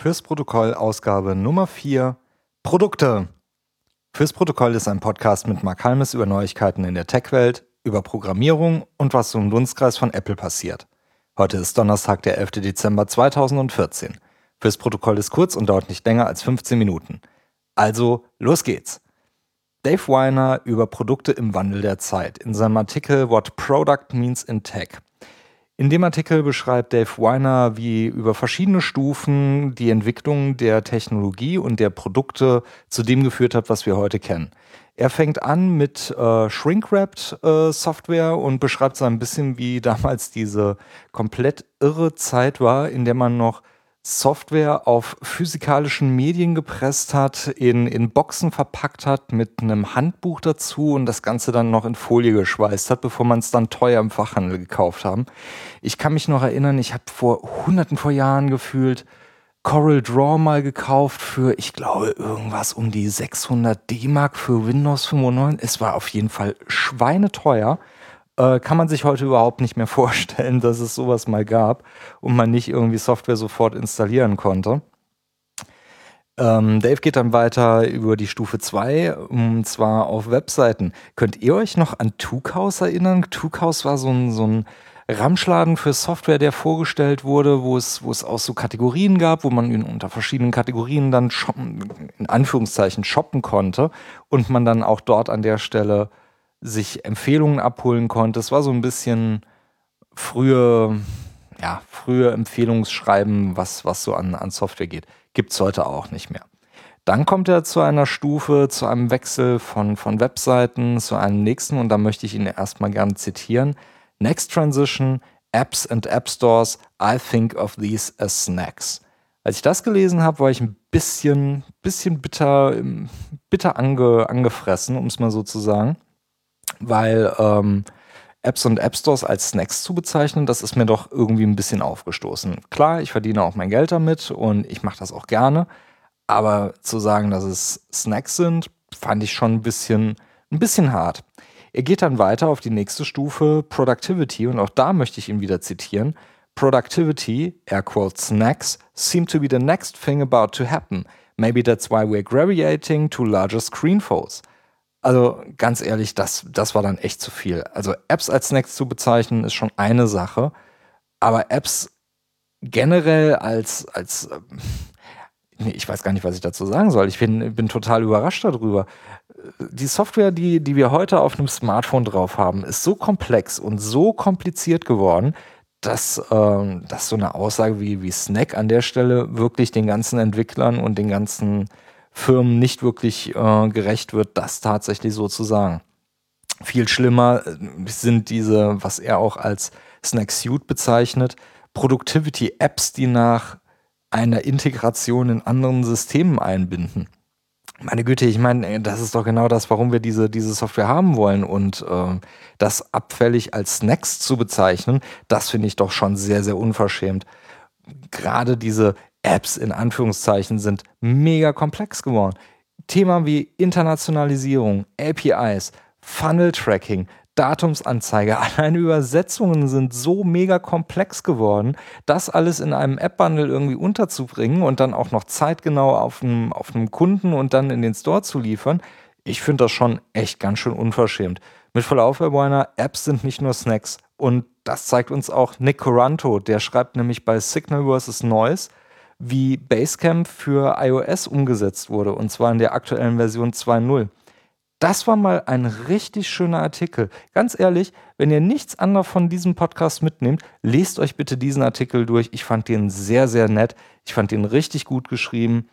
Fürs Protokoll Ausgabe Nummer 4 Produkte. Fürs Protokoll ist ein Podcast mit Mark Halmes über Neuigkeiten in der Tech-Welt, über Programmierung und was so im Dunstkreis von Apple passiert. Heute ist Donnerstag, der 11. Dezember 2014. Fürs Protokoll ist kurz und dauert nicht länger als 15 Minuten. Also, los geht's. Dave Weiner über Produkte im Wandel der Zeit in seinem Artikel What Product Means in Tech. In dem Artikel beschreibt Dave Weiner, wie über verschiedene Stufen die Entwicklung der Technologie und der Produkte zu dem geführt hat, was wir heute kennen. Er fängt an mit äh, Shrink-Wrapped äh, Software und beschreibt so ein bisschen, wie damals diese komplett irre Zeit war, in der man noch Software auf physikalischen Medien gepresst hat, in, in Boxen verpackt hat, mit einem Handbuch dazu und das Ganze dann noch in Folie geschweißt hat, bevor man es dann teuer im Fachhandel gekauft haben. Ich kann mich noch erinnern, ich habe vor hunderten vor Jahren gefühlt Coral Draw mal gekauft für, ich glaube, irgendwas um die 600 D-Mark für Windows 95. Es war auf jeden Fall schweineteuer äh, kann man sich heute überhaupt nicht mehr vorstellen, dass es sowas mal gab und man nicht irgendwie Software sofort installieren konnte. Ähm, Dave geht dann weiter über die Stufe 2, und zwar auf Webseiten. Könnt ihr euch noch an Tukaus erinnern? Tukaus war so ein, so ein Ramschladen für Software, der vorgestellt wurde, wo es, wo es auch so Kategorien gab, wo man unter verschiedenen Kategorien dann shoppen, in Anführungszeichen shoppen konnte und man dann auch dort an der Stelle sich Empfehlungen abholen konnte. Es war so ein bisschen frühe, ja, frühe Empfehlungsschreiben, was, was so an, an Software geht. Gibt es heute auch nicht mehr. Dann kommt er zu einer Stufe, zu einem Wechsel von, von Webseiten zu einem nächsten und da möchte ich ihn erstmal gerne zitieren. Next Transition, Apps and App Stores, I think of these as snacks. Als ich das gelesen habe, war ich ein bisschen, bisschen bitter, bitter ange, angefressen, um es mal so zu sagen weil ähm, Apps und App Stores als Snacks zu bezeichnen, das ist mir doch irgendwie ein bisschen aufgestoßen. Klar, ich verdiene auch mein Geld damit und ich mache das auch gerne, aber zu sagen, dass es Snacks sind, fand ich schon ein bisschen, ein bisschen hart. Er geht dann weiter auf die nächste Stufe, Productivity, und auch da möchte ich ihn wieder zitieren. Productivity, air quote snacks, seem to be the next thing about to happen. Maybe that's why we're graviating to larger screenfolds. Also ganz ehrlich, das, das war dann echt zu viel. Also Apps als Snacks zu bezeichnen, ist schon eine Sache. Aber Apps generell als, als äh, nee, ich weiß gar nicht, was ich dazu sagen soll. Ich bin, bin total überrascht darüber. Die Software, die, die wir heute auf einem Smartphone drauf haben, ist so komplex und so kompliziert geworden, dass, ähm, dass so eine Aussage wie, wie Snack an der Stelle wirklich den ganzen Entwicklern und den ganzen Firmen nicht wirklich äh, gerecht wird, das tatsächlich so zu sagen. Viel schlimmer äh, sind diese, was er auch als Snack Suite bezeichnet, Productivity-Apps, die nach einer Integration in anderen Systemen einbinden. Meine Güte, ich meine, das ist doch genau das, warum wir diese, diese Software haben wollen. Und äh, das abfällig als Snacks zu bezeichnen, das finde ich doch schon sehr, sehr unverschämt. Gerade diese Apps in Anführungszeichen sind mega komplex geworden. Themen wie Internationalisierung, APIs, Funnel Tracking, Datumsanzeige, allein Übersetzungen sind so mega komplex geworden, das alles in einem App-Bundle irgendwie unterzubringen und dann auch noch zeitgenau auf einem, auf einem Kunden und dann in den Store zu liefern. Ich finde das schon echt ganz schön unverschämt. Mit Verlauf, Herr Bräuner, Apps sind nicht nur Snacks. Und das zeigt uns auch Nick Coranto, der schreibt nämlich bei Signal vs. Noise, wie Basecamp für iOS umgesetzt wurde, und zwar in der aktuellen Version 2.0. Das war mal ein richtig schöner Artikel. Ganz ehrlich, wenn ihr nichts anderes von diesem Podcast mitnehmt, lest euch bitte diesen Artikel durch. Ich fand den sehr, sehr nett. Ich fand den richtig gut geschrieben.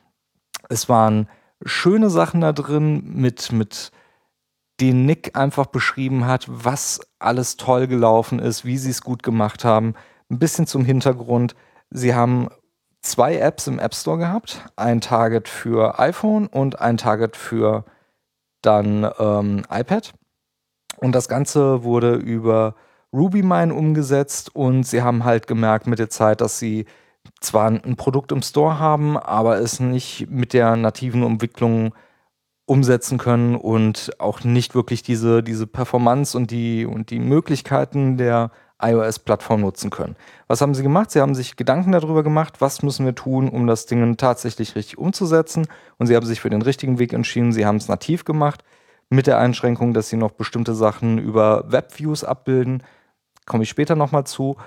Es waren schöne Sachen da drin, mit, mit denen Nick einfach beschrieben hat, was alles toll gelaufen ist, wie sie es gut gemacht haben. Ein bisschen zum Hintergrund. Sie haben zwei Apps im App Store gehabt. Ein Target für iPhone und ein Target für dann ähm, iPad. Und das Ganze wurde über RubyMine umgesetzt und sie haben halt gemerkt mit der Zeit, dass sie zwar ein Produkt im Store haben, aber es nicht mit der nativen Entwicklung umsetzen können und auch nicht wirklich diese, diese Performance und die, und die Möglichkeiten der iOS-Plattform nutzen können. Was haben sie gemacht? Sie haben sich Gedanken darüber gemacht, was müssen wir tun, um das Ding tatsächlich richtig umzusetzen. Und sie haben sich für den richtigen Weg entschieden. Sie haben es nativ gemacht, mit der Einschränkung, dass sie noch bestimmte Sachen über Webviews abbilden. Komme ich später nochmal zu.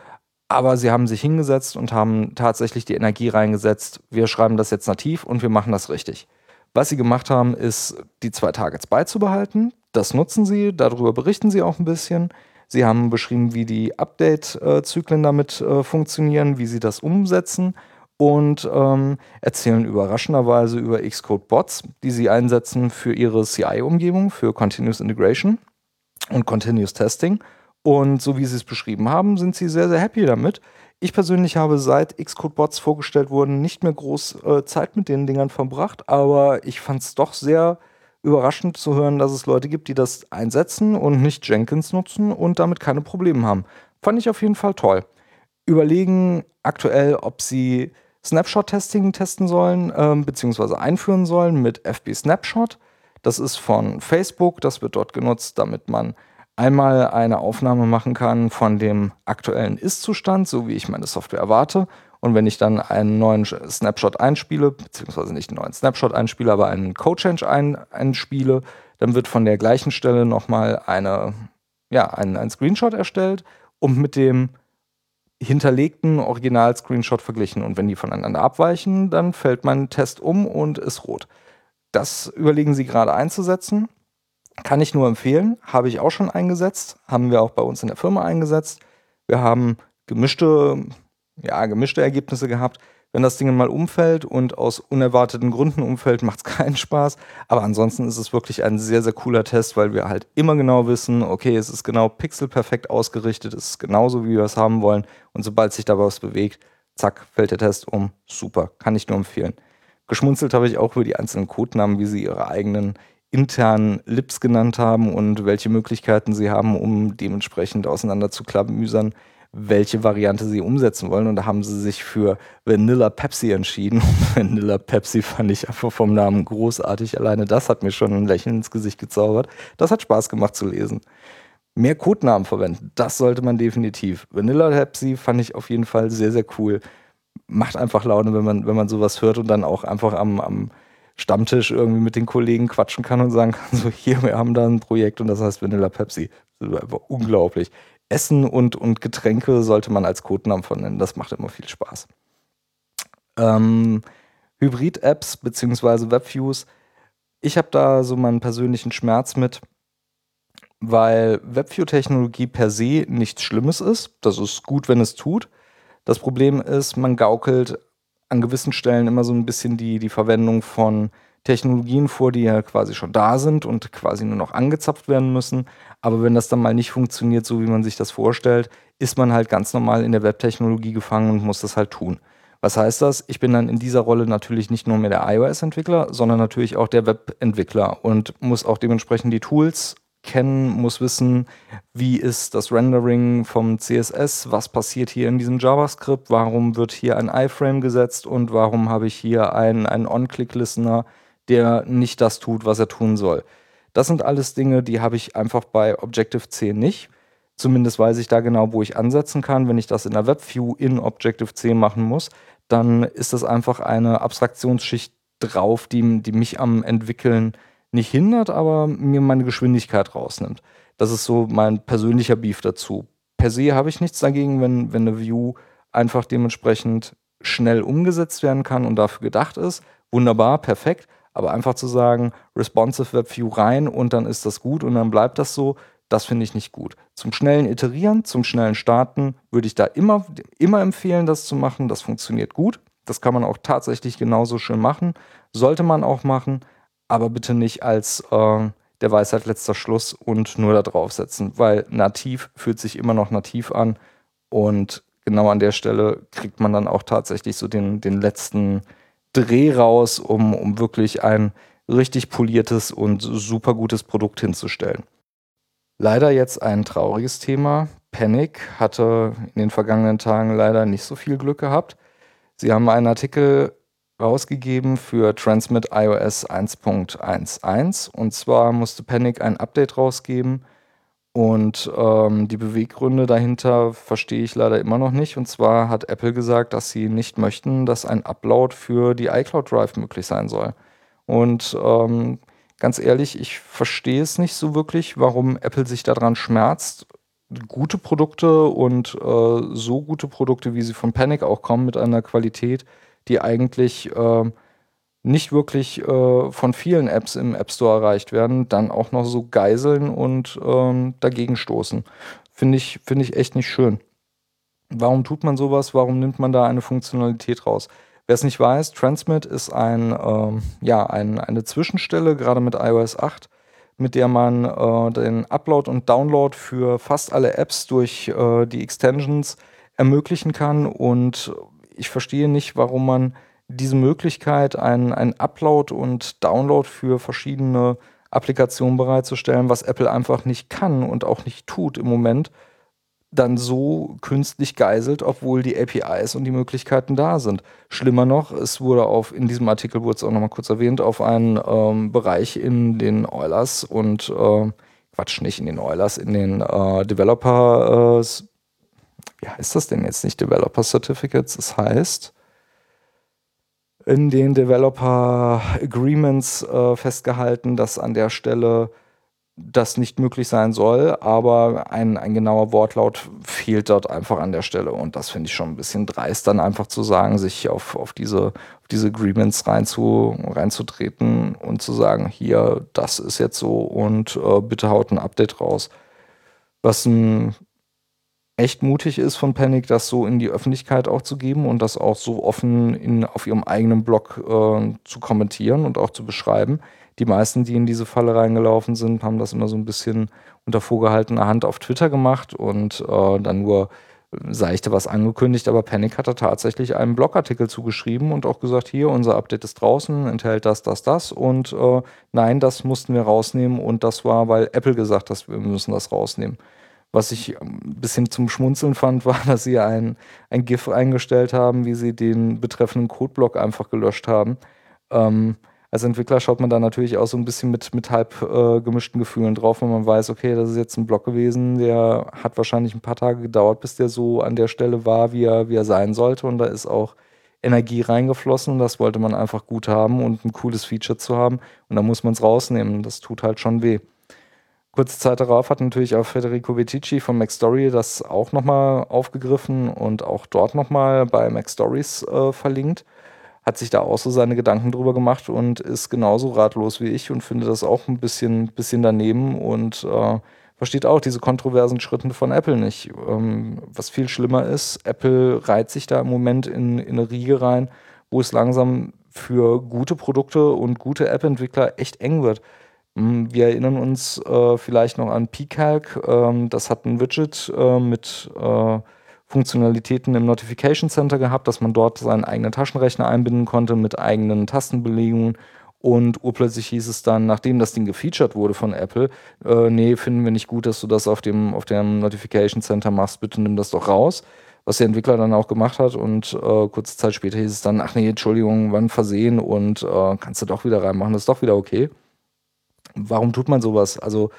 Aber sie haben sich hingesetzt und haben tatsächlich die Energie reingesetzt. Wir schreiben das jetzt nativ und wir machen das richtig. Was sie gemacht haben, ist, die zwei Targets beizubehalten. Das nutzen sie, darüber berichten sie auch ein bisschen. Sie haben beschrieben, wie die Update-Zyklen damit äh, funktionieren, wie sie das umsetzen und ähm, erzählen überraschenderweise über Xcode-Bots, die sie einsetzen für ihre CI-Umgebung, für Continuous Integration und Continuous Testing. Und so wie sie es beschrieben haben, sind sie sehr, sehr happy damit. Ich persönlich habe seit Xcode-Bots vorgestellt wurden nicht mehr groß äh, Zeit mit den Dingern verbracht, aber ich fand es doch sehr überraschend zu hören, dass es Leute gibt, die das einsetzen und nicht Jenkins nutzen und damit keine Probleme haben. Fand ich auf jeden Fall toll. Überlegen aktuell, ob sie Snapshot-Testing testen sollen, ähm, beziehungsweise einführen sollen mit FB Snapshot. Das ist von Facebook, das wird dort genutzt, damit man einmal eine Aufnahme machen kann von dem aktuellen Ist-Zustand, so wie ich meine Software erwarte, und wenn ich dann einen neuen Snapshot einspiele, beziehungsweise nicht einen neuen Snapshot einspiele, aber einen Code-Change ein, einspiele, dann wird von der gleichen Stelle nochmal eine, ja, ein, ein Screenshot erstellt und mit dem hinterlegten Original-Screenshot verglichen. Und wenn die voneinander abweichen, dann fällt mein Test um und ist rot. Das überlegen Sie gerade einzusetzen. Kann ich nur empfehlen. Habe ich auch schon eingesetzt. Haben wir auch bei uns in der Firma eingesetzt. Wir haben gemischte ja, gemischte Ergebnisse gehabt. Wenn das Ding mal umfällt und aus unerwarteten Gründen umfällt, macht es keinen Spaß. Aber ansonsten ist es wirklich ein sehr, sehr cooler Test, weil wir halt immer genau wissen, okay, es ist genau pixelperfekt ausgerichtet, es ist genauso, wie wir es haben wollen. Und sobald sich da was bewegt, zack, fällt der Test um. Super, kann ich nur empfehlen. Geschmunzelt habe ich auch über die einzelnen Codenamen, wie sie ihre eigenen internen Lips genannt haben und welche Möglichkeiten sie haben, um dementsprechend auseinander zu klamüsern welche Variante sie umsetzen wollen. Und da haben sie sich für Vanilla Pepsi entschieden. Vanilla Pepsi fand ich einfach vom Namen großartig. Alleine das hat mir schon ein Lächeln ins Gesicht gezaubert. Das hat Spaß gemacht zu lesen. Mehr Codenamen verwenden, das sollte man definitiv. Vanilla Pepsi fand ich auf jeden Fall sehr, sehr cool. Macht einfach Laune, wenn man, wenn man sowas hört und dann auch einfach am, am Stammtisch irgendwie mit den Kollegen quatschen kann und sagen kann, so hier, wir haben da ein Projekt und das heißt Vanilla Pepsi. Das ist einfach unglaublich. Essen und, und Getränke sollte man als Codenamen vernennen. Das macht immer viel Spaß. Ähm, Hybrid-Apps bzw. Webviews. Ich habe da so meinen persönlichen Schmerz mit, weil Webview-Technologie per se nichts Schlimmes ist. Das ist gut, wenn es tut. Das Problem ist, man gaukelt an gewissen Stellen immer so ein bisschen die, die Verwendung von Technologien vor, die ja quasi schon da sind und quasi nur noch angezapft werden müssen. Aber wenn das dann mal nicht funktioniert, so wie man sich das vorstellt, ist man halt ganz normal in der Webtechnologie gefangen und muss das halt tun. Was heißt das? Ich bin dann in dieser Rolle natürlich nicht nur mehr der iOS-Entwickler, sondern natürlich auch der Web-Entwickler und muss auch dementsprechend die Tools kennen, muss wissen, wie ist das Rendering vom CSS, was passiert hier in diesem JavaScript, warum wird hier ein iFrame gesetzt und warum habe ich hier einen, einen On-Click-Listener, der nicht das tut, was er tun soll. Das sind alles Dinge, die habe ich einfach bei Objective-C nicht. Zumindest weiß ich da genau, wo ich ansetzen kann. Wenn ich das in der WebView in Objective-C machen muss, dann ist das einfach eine Abstraktionsschicht drauf, die, die mich am Entwickeln nicht hindert, aber mir meine Geschwindigkeit rausnimmt. Das ist so mein persönlicher Beef dazu. Per se habe ich nichts dagegen, wenn, wenn eine View einfach dementsprechend schnell umgesetzt werden kann und dafür gedacht ist. Wunderbar, perfekt. Aber einfach zu sagen, responsive WebView rein und dann ist das gut und dann bleibt das so, das finde ich nicht gut. Zum schnellen Iterieren, zum schnellen Starten würde ich da immer, immer empfehlen, das zu machen. Das funktioniert gut. Das kann man auch tatsächlich genauso schön machen. Sollte man auch machen, aber bitte nicht als äh, der Weisheit letzter Schluss und nur da draufsetzen, weil nativ fühlt sich immer noch nativ an und genau an der Stelle kriegt man dann auch tatsächlich so den, den letzten Dreh raus, um, um wirklich ein richtig poliertes und super gutes Produkt hinzustellen. Leider jetzt ein trauriges Thema. Panic hatte in den vergangenen Tagen leider nicht so viel Glück gehabt. Sie haben einen Artikel rausgegeben für Transmit iOS 1.11 und zwar musste Panic ein Update rausgeben Und ähm, die Beweggründe dahinter verstehe ich leider immer noch nicht. Und zwar hat Apple gesagt, dass sie nicht möchten, dass ein Upload für die iCloud Drive möglich sein soll. Und ähm, ganz ehrlich, ich verstehe es nicht so wirklich, warum Apple sich daran schmerzt, gute Produkte und äh, so gute Produkte, wie sie von Panic auch kommen, mit einer Qualität, die eigentlich äh, nicht wirklich äh, von vielen Apps im App Store erreicht werden, dann auch noch so geiseln und ähm, dagegen stoßen. Finde ich, find ich echt nicht schön. Warum tut man sowas? Warum nimmt man da eine Funktionalität raus? Wer es nicht weiß, Transmit ist ein, ähm, ja, ein, eine Zwischenstelle, gerade mit iOS 8, mit der man äh, den Upload und Download für fast alle Apps durch äh, die Extensions ermöglichen kann. Und ich verstehe nicht, warum man diese Möglichkeit, einen, einen Upload und Download für verschiedene Applikationen bereitzustellen, was Apple einfach nicht kann und auch nicht tut im Moment, dann so künstlich geiselt, obwohl die APIs und die Möglichkeiten da sind. Schlimmer noch, es wurde auf, in diesem Artikel wurde es auch nochmal kurz erwähnt, auf einen ähm, Bereich in den Oilers und äh, Quatsch, nicht in den Oilers, in den äh, Developer, äh, wie heißt das denn jetzt nicht Developer Certificates? Das heißt, in den Developer Agreements äh, festgehalten, dass an der Stelle das nicht möglich sein soll, aber ein, ein genauer Wortlaut fehlt dort einfach an der Stelle. Und das finde ich schon ein bisschen dreist, dann einfach zu sagen, sich auf, auf, diese, auf diese Agreements reinzu, reinzutreten und zu sagen, hier, das ist jetzt so und äh, bitte haut ein Update raus. Was ein echt mutig ist von Panic, das so in die Öffentlichkeit auch zu geben und das auch so offen in, auf ihrem eigenen Blog äh, zu kommentieren und auch zu beschreiben. Die meisten, die in diese Falle reingelaufen sind, haben das immer so ein bisschen unter vorgehaltener Hand auf Twitter gemacht und äh, dann nur seichte was angekündigt, aber Panic hat da tatsächlich einen Blogartikel zugeschrieben und auch gesagt, hier, unser Update ist draußen, enthält das, das, das und äh, nein, das mussten wir rausnehmen und das war, weil Apple gesagt hat, wir müssen das rausnehmen. Was ich ein bisschen zum Schmunzeln fand, war, dass sie ein, ein GIF eingestellt haben, wie sie den betreffenden Codeblock einfach gelöscht haben. Ähm, als Entwickler schaut man da natürlich auch so ein bisschen mit, mit halb äh, gemischten Gefühlen drauf, wenn man weiß, okay, das ist jetzt ein Block gewesen, der hat wahrscheinlich ein paar Tage gedauert, bis der so an der Stelle war, wie er, wie er sein sollte. Und da ist auch Energie reingeflossen und das wollte man einfach gut haben und ein cooles Feature zu haben. Und da muss man es rausnehmen. Das tut halt schon weh. Kurze Zeit darauf hat natürlich auch Federico Vitici von MacStory das auch nochmal aufgegriffen und auch dort nochmal bei MacStories äh, verlinkt. Hat sich da auch so seine Gedanken drüber gemacht und ist genauso ratlos wie ich und finde das auch ein bisschen, bisschen daneben und äh, versteht auch diese kontroversen Schritte von Apple nicht. Ähm, was viel schlimmer ist, Apple reiht sich da im Moment in, in eine Riege rein, wo es langsam für gute Produkte und gute App-Entwickler echt eng wird. Hm, wir erinnern uns äh, vielleicht noch an PCalc. Ähm, das hat ein Widget äh, mit äh, Funktionalitäten im Notification Center gehabt, dass man dort seinen eigenen Taschenrechner einbinden konnte mit eigenen Tastenbelegungen. Und urplötzlich hieß es dann, nachdem das Ding gefeatured wurde von Apple, äh, nee, finden wir nicht gut, dass du das auf dem, auf dem Notification Center machst, bitte nimm das doch raus. Was der Entwickler dann auch gemacht hat und äh, kurze Zeit später hieß es dann, ach nee, Entschuldigung, wann versehen und äh, kannst du doch wieder reinmachen, das ist doch wieder okay warum tut man sowas? Also,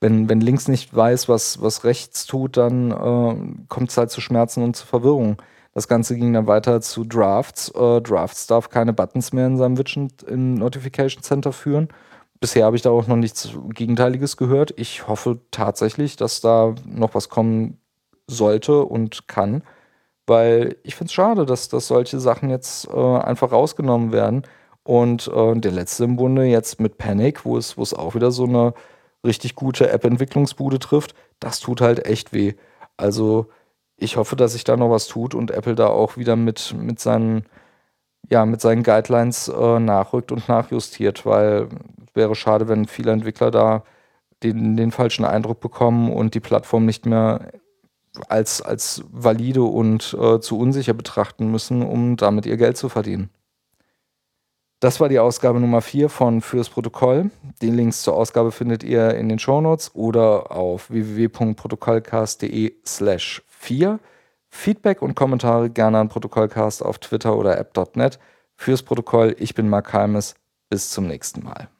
wenn, wenn links nicht weiß, was, was rechts tut, dann äh, kommt es halt zu Schmerzen und zu Verwirrung. Das Ganze ging dann weiter zu Drafts. Äh, Drafts darf keine Buttons mehr in seinem Widget im Notification Center führen. Bisher habe ich da auch noch nichts Gegenteiliges gehört. Ich hoffe tatsächlich, dass da noch was kommen sollte und kann, weil ich finde es schade, dass, dass solche Sachen jetzt äh, einfach rausgenommen werden und äh, der letzte im Bunde jetzt mit Panic, wo es, wo es auch wieder so eine richtig gute App-Entwicklungsbude trifft, das tut halt echt weh. Also ich hoffe, dass sich da noch was tut und Apple da auch wieder mit, mit seinen ja, mit seinen Guidelines äh, nachrückt und nachjustiert, weil es wäre schade, wenn viele Entwickler da den, den falschen Eindruck bekommen und die Plattform nicht mehr als, als valide und äh, zu unsicher betrachten müssen, um damit ihr Geld zu verdienen. Das war die Ausgabe Nummer 4 von Fürs Protokoll. Die Links zur Ausgabe findet ihr in den Shownotes oder auf www.protokollcast.de slash 4. Feedback und Kommentare gerne an Protokollcast auf Twitter oder app.net. Fürs Protokoll, ich bin Mark Halmes. Bis zum nächsten Mal.